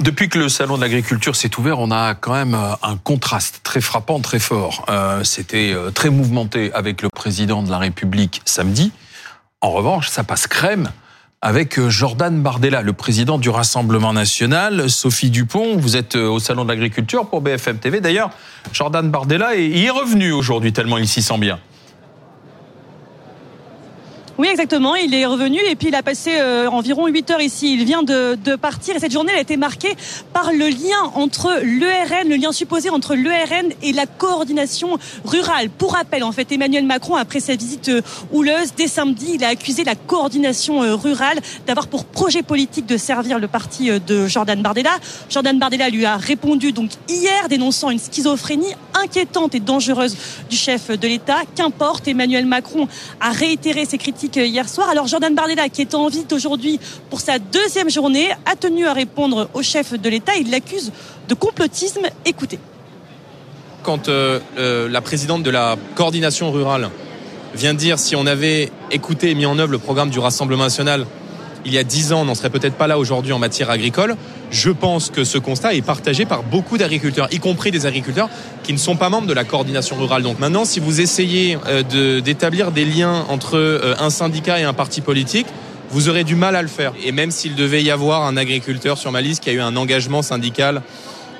Depuis que le salon de l'agriculture s'est ouvert, on a quand même euh, un contraste très frappant, très fort. Euh, C'était euh, très mouvementé avec le président de la République samedi. En revanche, ça passe crème avec euh, Jordan Bardella, le président du Rassemblement national. Sophie Dupont, vous êtes au salon de l'agriculture pour BFM TV. D'ailleurs, Jordan Bardella y est revenu aujourd'hui tellement il s'y sent bien. Oui, exactement. Il est revenu et puis il a passé euh, environ 8 heures ici. Il vient de, de, partir et cette journée elle a été marquée par le lien entre l'ERN, le lien supposé entre l'ERN et la coordination rurale. Pour rappel, en fait, Emmanuel Macron, après sa visite euh, houleuse dès samedi, il a accusé la coordination euh, rurale d'avoir pour projet politique de servir le parti de Jordan Bardella. Jordan Bardella lui a répondu donc hier, dénonçant une schizophrénie inquiétante et dangereuse du chef de l'État. Qu'importe, Emmanuel Macron a réitéré ses critiques hier soir. Alors Jordan Bardella, qui est en visite aujourd'hui pour sa deuxième journée, a tenu à répondre au chef de l'État. Il l'accuse de complotisme. Écoutez. Quand euh, euh, la présidente de la coordination rurale vient dire si on avait écouté et mis en œuvre le programme du Rassemblement national il y a dix ans, on n'en serait peut-être pas là aujourd'hui en matière agricole. Je pense que ce constat est partagé par beaucoup d'agriculteurs, y compris des agriculteurs qui ne sont pas membres de la coordination rurale. Donc maintenant, si vous essayez euh, d'établir des liens entre euh, un syndicat et un parti politique, vous aurez du mal à le faire. Et même s'il devait y avoir un agriculteur sur ma liste qui a eu un engagement syndical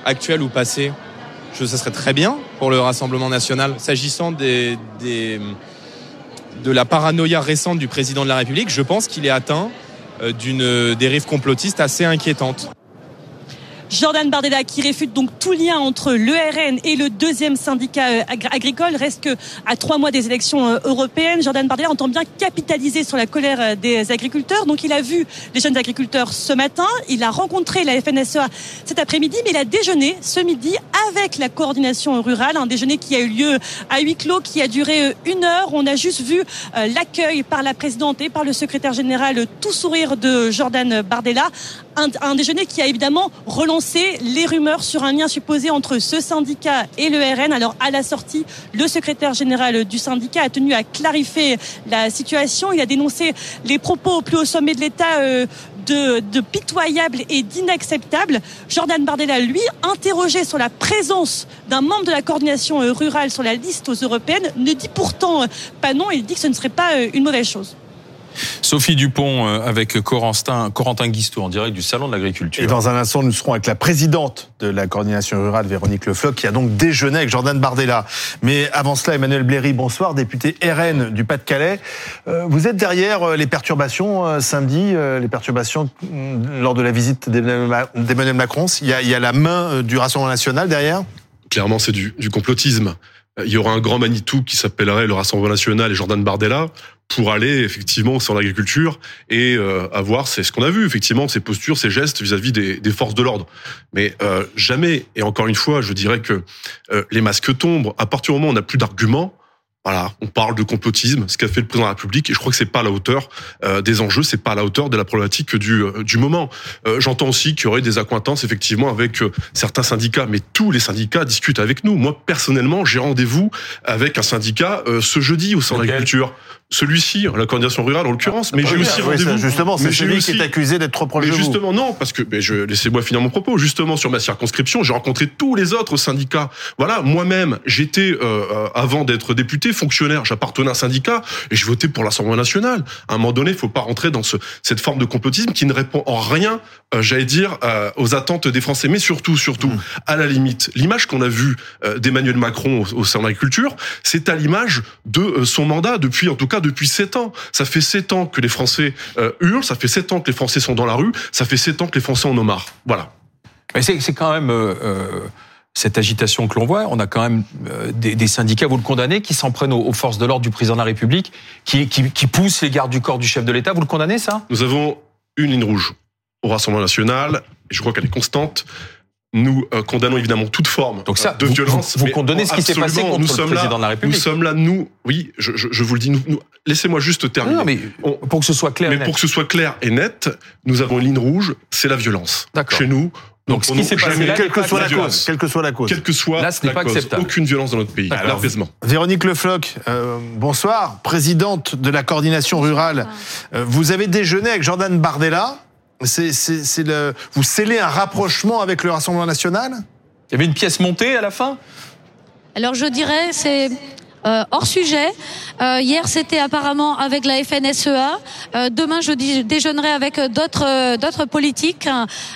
actuel ou passé, je, ça serait très bien pour le Rassemblement national. S'agissant des, des, de la paranoïa récente du président de la République, je pense qu'il est atteint euh, d'une dérive complotiste assez inquiétante. Jordan Bardella qui réfute donc tout lien entre l'ERN et le deuxième syndicat euh, agricole reste que à trois mois des élections euh, européennes. Jordan Bardella entend bien capitaliser sur la colère euh, des agriculteurs. Donc il a vu les jeunes agriculteurs ce matin, il a rencontré la FNSEA cet après-midi, mais il a déjeuné ce midi avec la coordination rurale, un déjeuner qui a eu lieu à huis clos, qui a duré une heure. On a juste vu l'accueil par la présidente et par le secrétaire général tout sourire de Jordan Bardella. Un déjeuner qui a évidemment relancé les rumeurs sur un lien supposé entre ce syndicat et le RN. Alors à la sortie, le secrétaire général du syndicat a tenu à clarifier la situation. Il a dénoncé les propos au plus haut sommet de l'État euh, de, de pitoyables et d'inacceptables. Jordan Bardella, lui, interrogé sur la présence d'un membre de la coordination euh, rurale sur la liste aux européennes, ne dit pourtant euh, pas non. Il dit que ce ne serait pas une mauvaise chose. Sophie Dupont euh, avec Corentin, Corentin Guistou en direct du Salon de l'Agriculture. Et dans un instant, nous serons avec la présidente de la coordination rurale, Véronique Lefloc, qui a donc déjeuné avec Jordan Bardella. Mais avant cela, Emmanuel Bléry, bonsoir, député RN du Pas-de-Calais. Euh, vous êtes derrière euh, les perturbations samedi, les perturbations mm, lors de la visite d'Emmanuel Macron. Il y, a, il y a la main du Rassemblement national derrière? Clairement, c'est du, du complotisme il y aura un grand Manitou qui s'appellerait le Rassemblement national et Jordan Bardella pour aller effectivement sur l'agriculture et euh, avoir c'est ce qu'on a vu effectivement ces postures, ces gestes vis-à-vis des, des, forces de l'ordre. Mais euh, jamais et encore une fois, je dirais que euh, les masques tombent à partir du moment où on n'a plus d'arguments. Voilà, on parle de complotisme, ce qu'a fait le président de la République, et je crois que c'est pas à la hauteur euh, des enjeux, c'est pas à la hauteur de la problématique du euh, du moment. Euh, J'entends aussi qu'il y aurait des accointances effectivement avec euh, certains syndicats, mais tous les syndicats discutent avec nous. Moi personnellement, j'ai rendez-vous avec un syndicat ce jeudi au sein de l'agriculture celui-ci, la coordination rurale en l'occurrence, mais j'ai aussi rendez-vous. Justement, c'est celui aussi... qui est accusé d'être trop proche mais justement, non, parce que je laissez-moi finir mon propos. Justement, sur ma circonscription, j'ai rencontré tous les autres syndicats. Voilà, moi-même, j'étais euh, avant d'être député fonctionnaire, j'appartenais à un syndicat et je votais pour l'Assemblée nationale. À un moment donné, il faut pas rentrer dans ce, cette forme de complotisme qui ne répond en rien, euh, j'allais dire, euh, aux attentes des Français, mais surtout, surtout, mmh. à la limite, l'image qu'on a vue d'Emmanuel Macron au, au sein de l'agriculture, c'est à l'image de son mandat depuis, en tout cas depuis sept ans. Ça fait sept ans que les Français euh, hurlent, ça fait sept ans que les Français sont dans la rue, ça fait sept ans que les Français en ont marre. Voilà. Mais c'est quand même euh, euh, cette agitation que l'on voit. On a quand même euh, des, des, syndicats, vous le condamnez, qui s'en prennent aux, aux, forces de l'ordre du président de la République, qui, qui, qui poussent les gardes du corps du chef de l'État. Vous le condamnez, ça? Nous avons une ligne rouge au Rassemblement national, et je crois qu'elle est constante nous euh, condamnons évidemment toute forme Donc ça, de vous, violence. Vous, vous condamnez ce qui s'est passé contre nous le sommes président là, de la République. Nous sommes là, nous, oui, je, je, je vous le dis, nous, nous laissez-moi juste terminer. Non, mais On, pour que ce soit clair mais et net. pour que ce soit clair et net, nous avons une ligne rouge, c'est la violence. D'accord. Chez nous, donc, ce qui s'est passé là, quelle que soit la cause, quelle que soit la cause. Quelle que soit Là, ce n'est la pas cause, acceptable. aucune violence dans notre pays. Alors, L'apaisement. Véronique Lefloc, euh, bonsoir, présidente de la coordination rurale. Euh, vous avez déjeuné avec Jordan Bardella. C'est, c'est, le, vous scellez un rapprochement avec le Rassemblement national? Il y avait une pièce montée à la fin? Alors je dirais, c'est euh, hors sujet. Euh, hier, c'était apparemment avec la FNSEA. Euh, demain, je déjeunerai avec d'autres d'autres politiques.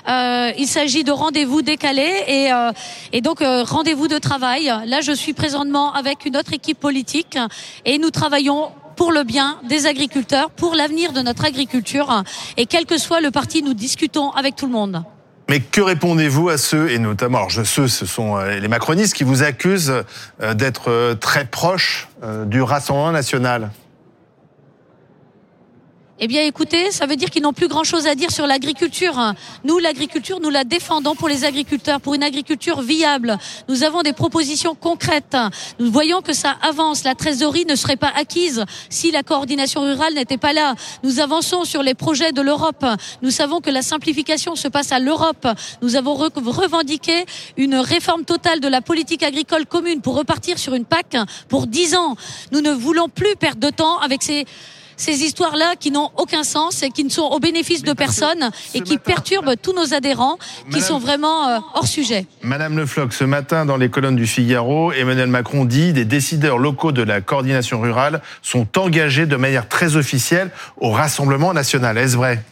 il s'agit de rendez-vous décalés et, et donc rendez-vous de travail. Là, je suis présentement avec une autre équipe politique et nous travaillons pour le bien des agriculteurs, pour l'avenir de notre agriculture. Et quel que soit le parti, nous discutons avec tout le monde. Mais que répondez-vous à ceux, et notamment, alors ceux, ce sont euh, les macronistes qui vous accusent euh, d'être euh, très proches du Rassemblement national? Eh bien, écoutez, ça veut dire qu'ils n'ont plus grand-chose à dire sur l'agriculture. Nous, l'agriculture, nous la défendons pour les agriculteurs, pour une agriculture viable. Nous avons des propositions concrètes. Nous voyons que ça avance. La trésorerie ne serait pas acquise si la coordination rurale n'était pas là. Nous avançons sur les projets de l'Europe. Nous savons que la simplification se passe à l'Europe. Nous avons revendiqué une réforme totale de la politique agricole commune pour repartir sur une PAC pour dix ans. Nous ne voulons plus perdre de temps avec ces ces histoires-là qui n'ont aucun sens et qui ne sont au bénéfice de personne et qui perturbent tous nos adhérents qui sont vraiment euh, hors sujet. Madame Le Floch, ce matin dans les colonnes du Figaro, Emmanuel Macron dit des décideurs locaux de la coordination rurale sont engagés de manière très officielle au Rassemblement national. Est-ce vrai?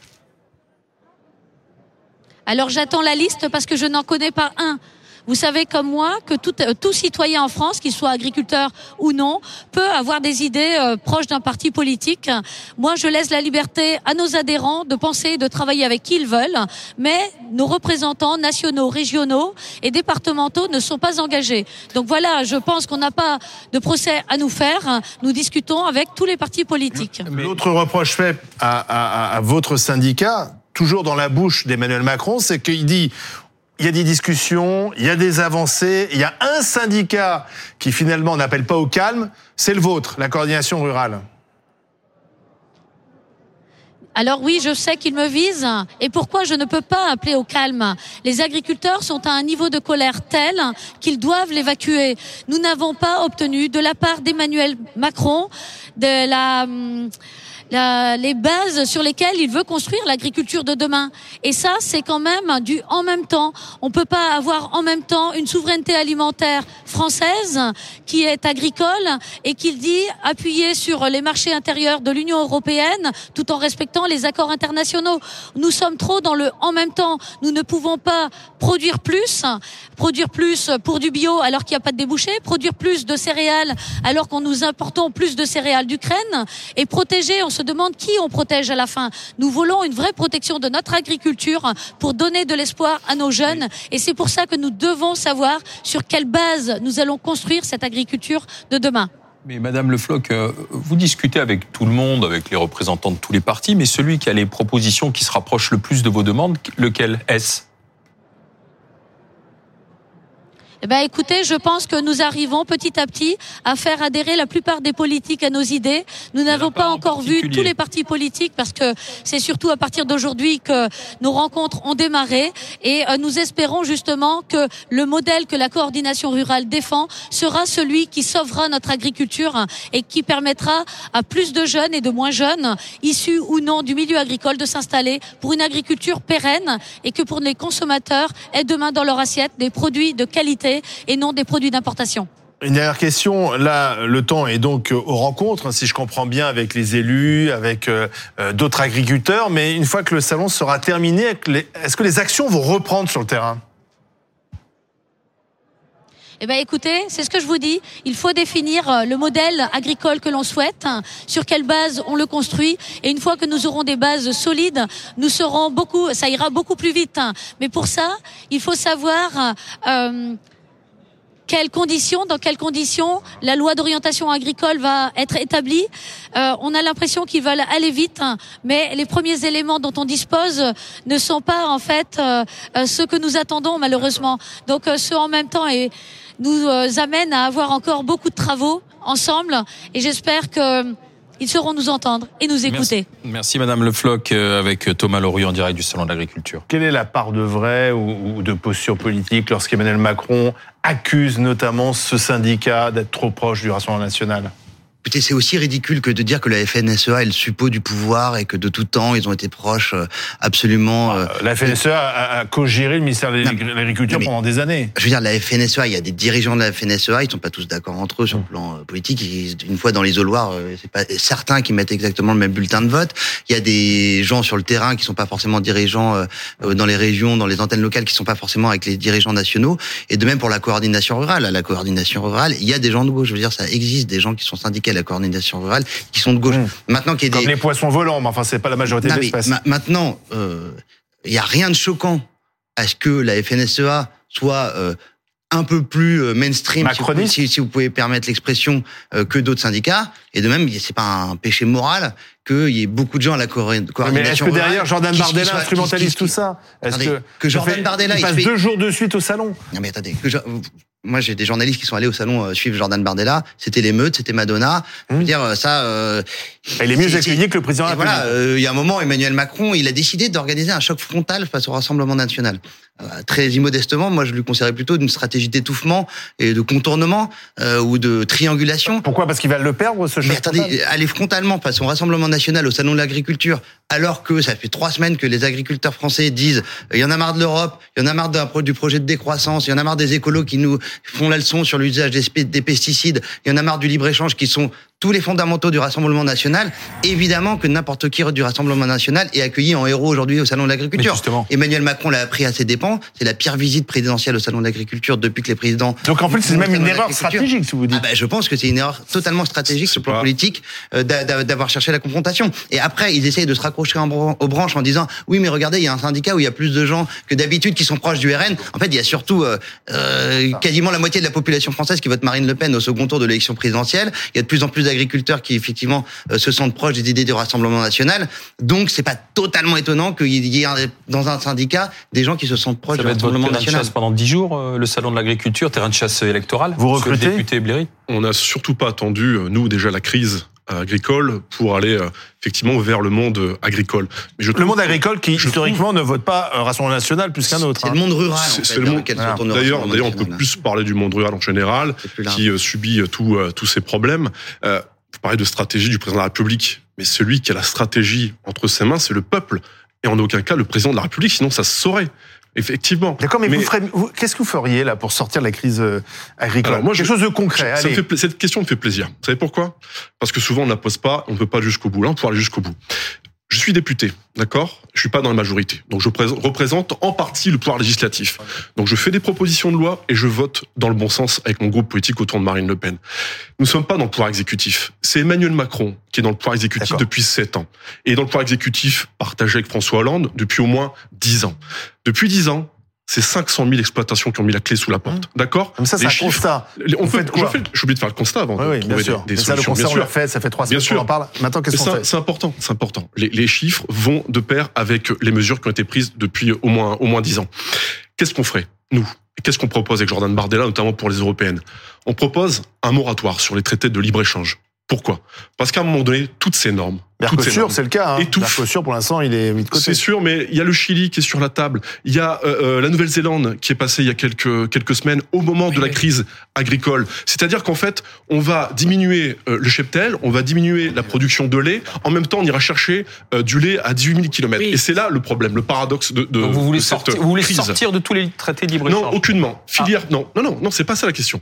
Alors j'attends la liste parce que je n'en connais pas un. Vous savez comme moi que tout, euh, tout citoyen en France, qu'il soit agriculteur ou non, peut avoir des idées euh, proches d'un parti politique. Moi, je laisse la liberté à nos adhérents de penser et de travailler avec qui ils veulent, mais nos représentants nationaux, régionaux et départementaux ne sont pas engagés. Donc voilà, je pense qu'on n'a pas de procès à nous faire. Nous discutons avec tous les partis politiques. L'autre reproche fait à votre syndicat, toujours dans la bouche d'Emmanuel Macron, c'est qu'il dit il y a des discussions, il y a des avancées, il y a un syndicat qui finalement n'appelle pas au calme, c'est le vôtre, la coordination rurale. Alors oui, je sais qu'il me vise. Et pourquoi je ne peux pas appeler au calme? Les agriculteurs sont à un niveau de colère tel qu'ils doivent l'évacuer. Nous n'avons pas obtenu de la part d'Emmanuel Macron de la hum, les bases sur lesquelles il veut construire l'agriculture de demain. Et ça, c'est quand même du en même temps. On peut pas avoir en même temps une souveraineté alimentaire française qui est agricole et qui dit appuyer sur les marchés intérieurs de l'Union européenne tout en respectant les accords internationaux. Nous sommes trop dans le en même temps. Nous ne pouvons pas produire plus, produire plus pour du bio alors qu'il n'y a pas de débouchés, produire plus de céréales alors qu'on nous importons plus de céréales d'Ukraine et protéger, demande qui on protège à la fin. Nous voulons une vraie protection de notre agriculture pour donner de l'espoir à nos jeunes. Et c'est pour ça que nous devons savoir sur quelle base nous allons construire cette agriculture de demain. Mais Madame Le Floch, euh, vous discutez avec tout le monde, avec les représentants de tous les partis, mais celui qui a les propositions qui se rapprochent le plus de vos demandes, lequel est-ce? Eh ben, écoutez, je pense que nous arrivons petit à petit à faire adhérer la plupart des politiques à nos idées. Nous n'avons pas, encore vu tous les partis politiques parce que c'est surtout à partir d'aujourd'hui que nos rencontres ont démarré et euh, nous espérons justement que le modèle que la coordination rurale défend sera celui qui sauvera notre agriculture et qui permettra à plus de jeunes et de moins jeunes, issus ou non du milieu agricole, de s'installer pour une agriculture pérenne et que pour les consommateurs aient demain dans leur assiette des produits de qualité et non des produits d'importation. Une dernière question. Là, le temps est donc aux rencontres, si je comprends bien, avec les élus, avec euh, euh, d'autres agriculteurs. Mais une fois que le salon sera terminé, est-ce que les actions vont reprendre sur le terrain? Eh bien, écoutez, c'est ce que je vous dis. Il faut définir euh, le modèle agricole que l'on souhaite, sur quelle base on le construit. Et une fois que nous aurons des bases solides, nous serons beaucoup, ça ira beaucoup plus vite. Mais pour ça, il faut savoir euh, quelles conditions, dans quelles conditions la loi d'orientation agricole va être établie? Euh, on a l'impression qu'ils veulent aller vite, hein, mais les premiers éléments dont on dispose ne sont pas en fait euh, euh ceux que nous attendons malheureusement. Donc euh, ce en même temps et nous euh, amène à avoir encore beaucoup de travaux ensemble et j'espère que ils sauront nous entendre et nous écouter. Merci, Madame Le Floch avec Thomas Loriot en direct du Salon de l'Agriculture. Quelle est la part de vrai ou de posture politique lorsqu'Emmanuel Macron accuse notamment ce syndicat d'être trop proche du Rassemblement national? C'est aussi ridicule que de dire que la FNSEA est le suppôt du pouvoir et que de tout temps ils ont été proches euh, absolument. euh, La FNSEA a, a co-géré le ministère de l'Agriculture pendant des années. Je veux dire, la FNSEA, il y a des dirigeants de la FNSEA, ils sont pas tous d'accord entre eux sur le plan euh, politique. Une fois dans l'isoloir, c'est pas certains qui mettent exactement le même bulletin de vote. Il y a des gens sur le terrain qui sont pas forcément dirigeants dans les régions, dans les antennes locales, qui sont pas forcément avec les dirigeants nationaux. Et de même pour la coordination rurale. La coordination rurale, il y a des gens de gauche. Je veux dire, ça existe des gens qui sont syndiqués à la coordination rurale, qui sont de gauche. Mmh. Maintenant qu'il y ait Comme des les poissons volants, mais enfin, c'est pas la majorité non, de mais l'espèce. ma- maintenant, euh, il y a rien de choquant à ce que la FNSEA soit euh, un peu plus euh, mainstream, si vous, pouvez, Macroniste si- si vous pouvez permettre l'expression, euh, que d'autres syndicats. Et de même, c'est pas un péché moral qu'il y ait beaucoup de gens à la co- Mais coordination. est-ce que derrière Jordan Bardella qui- instrumentalise qui- tout ça? Est-ce que ça Jordan fait- Bardella, il il passe fait- deux jours de suite au salon? Non mais attendez, que je- moi j'ai des journalistes qui sont allés au salon euh, suivre Jordan Bardella. C'était l'émeute, c'était Madonna. Je veux Hum. dire euh, ça. euh, Il est mieux accueilli que le président Et voilà, euh, il y a un moment, Emmanuel Macron, il a décidé d'organiser un choc frontal face au Rassemblement national. Euh, très immodestement, moi, je lui conseillerais plutôt d'une stratégie d'étouffement et de contournement euh, ou de triangulation. Pourquoi? Parce qu'il va le perdre, ce Mais attendez, aller frontalement face au Rassemblement national, au Salon de l'agriculture, alors que ça fait trois semaines que les agriculteurs français disent euh, il y en a marre de l'Europe, il y en a marre du projet de décroissance, il y en a marre des écolos qui nous font la leçon sur l'usage des pesticides, il y en a marre du libre-échange qui sont tous les fondamentaux du Rassemblement national. Évidemment que n'importe qui du Rassemblement national est accueilli en héros aujourd'hui au Salon de l'agriculture. Emmanuel Macron l'a appris à ses dépens. C'est la pire visite présidentielle au Salon de l'agriculture depuis que les présidents. Donc en fait, c'est même une erreur stratégique, si vous dites. Ah ben, je pense que c'est une erreur totalement stratégique sur le plan politique euh, d'a- d'a- d'avoir cherché la confrontation. Et après, ils essayent de se raccrocher aux branches en disant oui, mais regardez, il y a un syndicat où il y a plus de gens que d'habitude qui sont proches du RN. En fait, il y a surtout euh, euh, quasiment la moitié de la population française qui vote Marine Le Pen au second tour de l'élection présidentielle. Il y a de plus en plus d'agriculteurs qui effectivement euh, se sentent proches des idées du Rassemblement national. Donc, c'est pas totalement étonnant qu'il y ait dans un syndicat des gens qui se sentent proches Ça du va être votre Rassemblement terrain de national. chasse pendant 10 jours, euh, le salon de l'agriculture, terrain de chasse électoral. Vous Monsieur le recrutez? député Blairy On n'a surtout pas attendu, euh, nous, déjà la crise agricole pour aller euh, effectivement vers le monde euh, agricole. Mais je Le monde agricole qui, historiquement, ne vote pas un Rassemblement national plus qu'un autre. C'est hein. le monde rural. C'est- en c'est fait, le monde- D'ailleurs, d'ailleurs, on peut plus parler du monde rural en général, qui euh, subit euh, tout, euh, tous ces problèmes. Euh, vous parlez de stratégie du président de la République, mais celui qui a la stratégie entre ses mains, c'est le peuple, et en aucun cas le président de la République, sinon ça se saurait. Effectivement. D'accord, mais, qu'est-ce que vous feriez là pour sortir de la crise euh, agricole Alors, moi, Quelque je- chose de concret. Ça me allez. fait pla- cette question me fait plaisir. Vous savez pourquoi? Parce que souvent on ne la pose pas, on ne peut pas jusqu'au bout. Là, on peut aller jusqu'au bout. Je suis député, d'accord? Je suis pas dans la majorité, donc je prés- représente en partie le pouvoir législatif. Donc je fais des propositions de loi et je vote dans le bon sens avec mon groupe politique autour de Marine Le Pen. Nous ne sommes pas dans le pouvoir exécutif. C'est Emmanuel Macron qui est dans le pouvoir exécutif depuis sept ans et dans le pouvoir exécutif partagé avec François Hollande depuis au moins dix ans. Depuis dix ans, c'est 500 000 exploitations qui ont mis la clé sous la porte, d'accord Comme ça, c'est un chiffres- constat. On Vous peut, faites quoi je fais- J'ai oublié de faire le constat avant Oui, de bien sûr. des, des Mais ça, le constat, on l'a fait, ça fait trois semaines qu'on en parle. Maintenant, qu'est-ce Mais qu'on fait C'est important, c'est important. Les, les chiffres vont de pair avec les mesures qui ont été prises depuis au moins au moins dix ans. Qu'est-ce qu'on ferait nous? Qu'est-ce qu'on propose avec Jordan Bardella, notamment pour les européennes? On propose un moratoire sur les traités de libre échange. Pourquoi? Parce qu'à un moment donné, toutes ces normes, Mercosur, c'est le cas. Hein. étouffe. Mercosur, pour l'instant, il est mis de côté. c'est sûr, mais il y a le Chili qui est sur la table. Il y a euh, euh, la Nouvelle-Zélande qui est passée il y a quelques quelques semaines au moment de la crise agricole. C'est-à-dire qu'en fait, on va diminuer euh, le cheptel, on va diminuer la production de lait. En même temps, on ira chercher euh, du lait à 18 000 km. Oui. Et c'est là le problème, le paradoxe de, de, Donc vous voulez, de cette sortir, vous voulez crise. sortir de tous les traités de Non, libre-échange aucunement. Filière, non, non, non, non, c'est pas ça la question.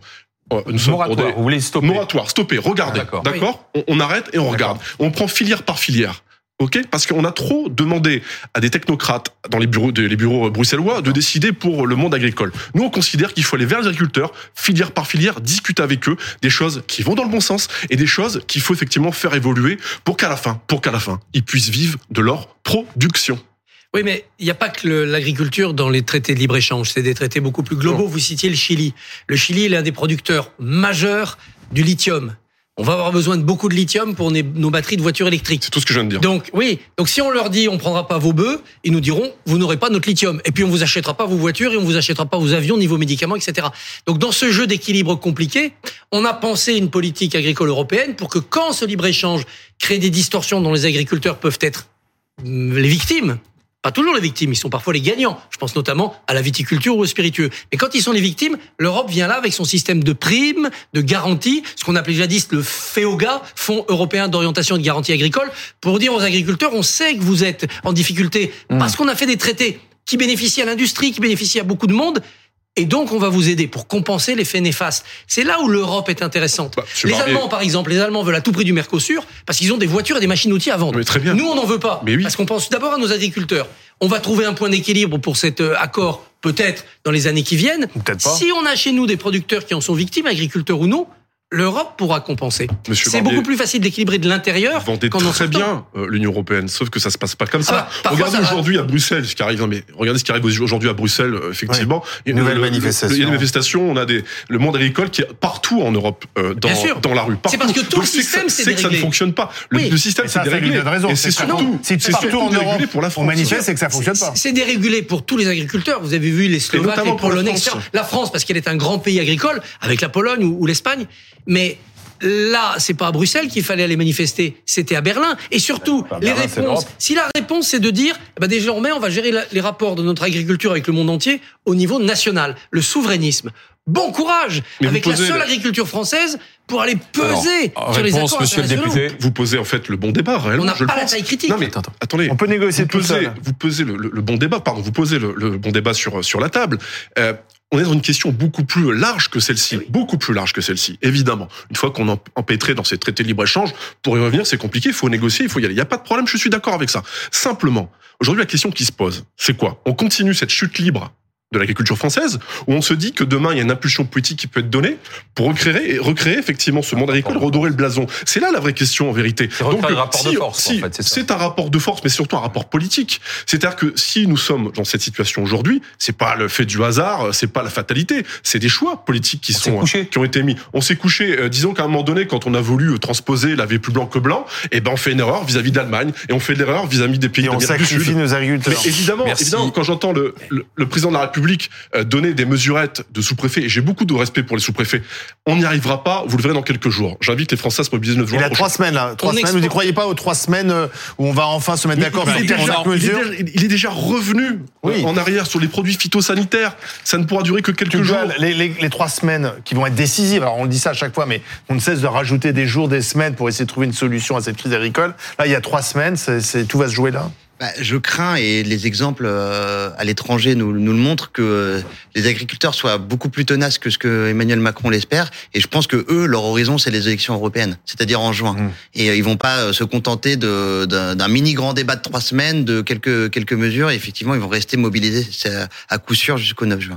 Euh, Nous sommes Moratoire, des- vous voulez stopper Moratoire, stopper, regardez. Ah, d'accord. On, on arrête et on regarde. On prend filière par filière. OK Parce qu'on a trop demandé à des technocrates dans les bureaux, des- les bureaux bruxellois de décider pour le monde agricole. Nous, on considère qu'il faut aller vers les agriculteurs, filière par filière, discuter avec eux des choses qui vont dans le bon sens et des choses qu'il faut effectivement faire évoluer pour qu'à la fin, pour qu'à la fin, ils puissent vivre de leur production. Oui, mais il n'y a pas que l'agriculture dans les traités de libre-échange. C'est des traités beaucoup plus globaux. Vous citiez le Chili. Le Chili est l'un des producteurs majeurs du lithium. On va avoir besoin de beaucoup de lithium pour nos- batteries de voitures électriques. C'est tout ce que je viens de dire. Donc oui, donc si on leur dit on prendra pas vos bœufs, ils nous diront vous n'aurez pas notre lithium et puis on vous achètera pas vos voitures et on vous achètera pas vos avions ni vos médicaments etc. Donc dans ce jeu d'équilibre compliqué, on a pensé une politique agricole européenne pour que quand ce libre échange crée des distorsions dont les agriculteurs peuvent être hum, les victimes, pas toujours les victimes, ils sont parfois les gagnants. Je pense notamment à la viticulture ou au spiritueux. Mais quand ils sont les victimes, l'Europe vient là avec son système de primes, de garanties, ce qu'on appelait jadis le FEOGA, Fonds européen d'orientation et de garantie agricole, pour dire aux agriculteurs, on sait que vous êtes en difficulté parce qu'on a fait des traités qui bénéficient à l'industrie, qui bénéficient à beaucoup de monde. Et donc, on va vous aider pour compenser l'effet néfaste. C'est là où l'Europe est intéressante. Bah, les Allemands, par exemple, les Allemands veulent à tout prix du Mercosur parce qu'ils ont des voitures et des machines-outils à vendre. Mais très bien. Nous, on n'en veut pas. Mais oui. Parce qu'on pense d'abord à nos agriculteurs. On va trouver un point d'équilibre pour cet euh, accord, peut-être dans les années qui viennent. Peut-être pas. Si on a chez nous des producteurs qui en sont victimes, agriculteurs ou non, l'Europe pourra compenser. Monsieur C'est beaucoup plus facile d'équilibrer de l'intérieur qu'en en très bien euh, l'Union européenne, sauf que ça se passe pas comme ça. Ah bah, regardez aujourd'hui à Bruxelles ce qui arrive. Non, mais regardez ce qui arrive aujourd'hui à Bruxelles. euh, Effectivement, il y a Nouvelle le- le- manifestation. Il y a des manifestations. On a des le monde agricole qui est partout en Europe euh, dans Bien sûr. dans la rue. C'est parce que tout Donc le c'est système c'est que ça ne fonctionne pas. Le, Oui. le système lui déréglé. Et C'est c'est surtout- c'est surtout en dérégulé Europe, pour la on France. manifeste, c'est que ça fonctionne pas. C'est dérégulé pour tous les agriculteurs. Vous avez vu les Slovaques, les Polonais. La France, parce qu'elle est un grand pays agricole, avec la Pologne ou l'Espagne. Mais là, c'est pas à Bruxelles qu'il fallait aller manifester, c'était à Berlin. Et surtout, les réponses. Si la réponse c'est de dire, eh ben désormais, on va gérer la- les rapports de notre agriculture avec le monde entier au niveau national, le souverainisme. Bon courage Mais avec la seule le- agriculture française pour aller peser Alors, sur les réponse, accords monsieur le député. Vous posez en fait le bon débat réellement. On n'a pas la pense. taille critique. Non mais Attends, attends. attendez. On peut négocier vous tout posez, seul. vous posez le, le- le bon débat, pardon, vous posez le, le bon débat sur, sur la table. Euh, on est dans une question beaucoup plus large que celle-ci, beaucoup plus large que celle-ci, évidemment. Une fois qu'on est empêtré dans ces traités de libre-échange, pour y revenir, c'est compliqué, il faut négocier, il faut y aller. Il n'y a pas de problème, je suis d'accord avec ça. Simplement, aujourd'hui, la question qui se pose, c'est quoi? On continue cette chute libre de l'agriculture française, où on se dit que demain, il y a une impulsion politique qui peut être donnée pour recréer, recréer effectivement ce monde agricole, redorer le blason. C'est là la vraie question en vérité. De si- force, si- en fait, c'est un rapport de force, mais surtout un rapport politique. C'est-à-dire que si nous sommes dans cette situation aujourd'hui, c'est pas le fait du hasard, c'est pas la fatalité, c'est des choix politiques qui On sont couché. qui ont été mis. On s'est couché. euh, disons qu'à un moment donné, quand on a voulu euh, transposer la vie plus blanc que blanc, et ben on fait une erreur vis-à-vis de l'Allemagne et on fait l'erreur vis-à-vis des pays Et on d'Amérique du Sud. sacrifie nos agriculteurs. Mais évidemment, Merci. évidemment, quand j'entends le, le, le président de la République euh, donner des mesurettes de sous-préfet, et j'ai beaucoup de respect pour les sous-préfets, on n'y arrivera pas, vous le verrez dans quelques jours. J'invite les Français à se mobiliser le 9 Il juin a trois semaines là, trois On semaines. Vous n'y croyez pas aux trois semaines euh, où on va enfin se mettre d'accord il, sur il déjà- il est déjà revenu Oui. euh, en arrière sur les produits phytosanitaires. Ça ne pourra durer que quelques jours. les, les- les trois semaines qui vont être décisives, alors on le dit ça à chaque fois, mais on ne cesse de rajouter des jours, des semaines pour essayer de trouver une solution à cette crise agricole. Là, il y a trois semaines, tout va se jouer là. Bah, je crains, et les exemples euh, à l'étranger nous, nous le montrent, que les agriculteurs soient beaucoup plus tenaces que ce que Emmanuel Macron l'espère. Et je pense que eux, leur horizon, c'est les élections européennes, c'est-à-dire en juin. Mm. Et euh, ils vont pas euh, se contenter de- d'un mini grand débat de trois semaines, de quelques quelques mesures. Et effectivement, ils vont rester mobilisés à coup sûr jusqu'au 9 juin.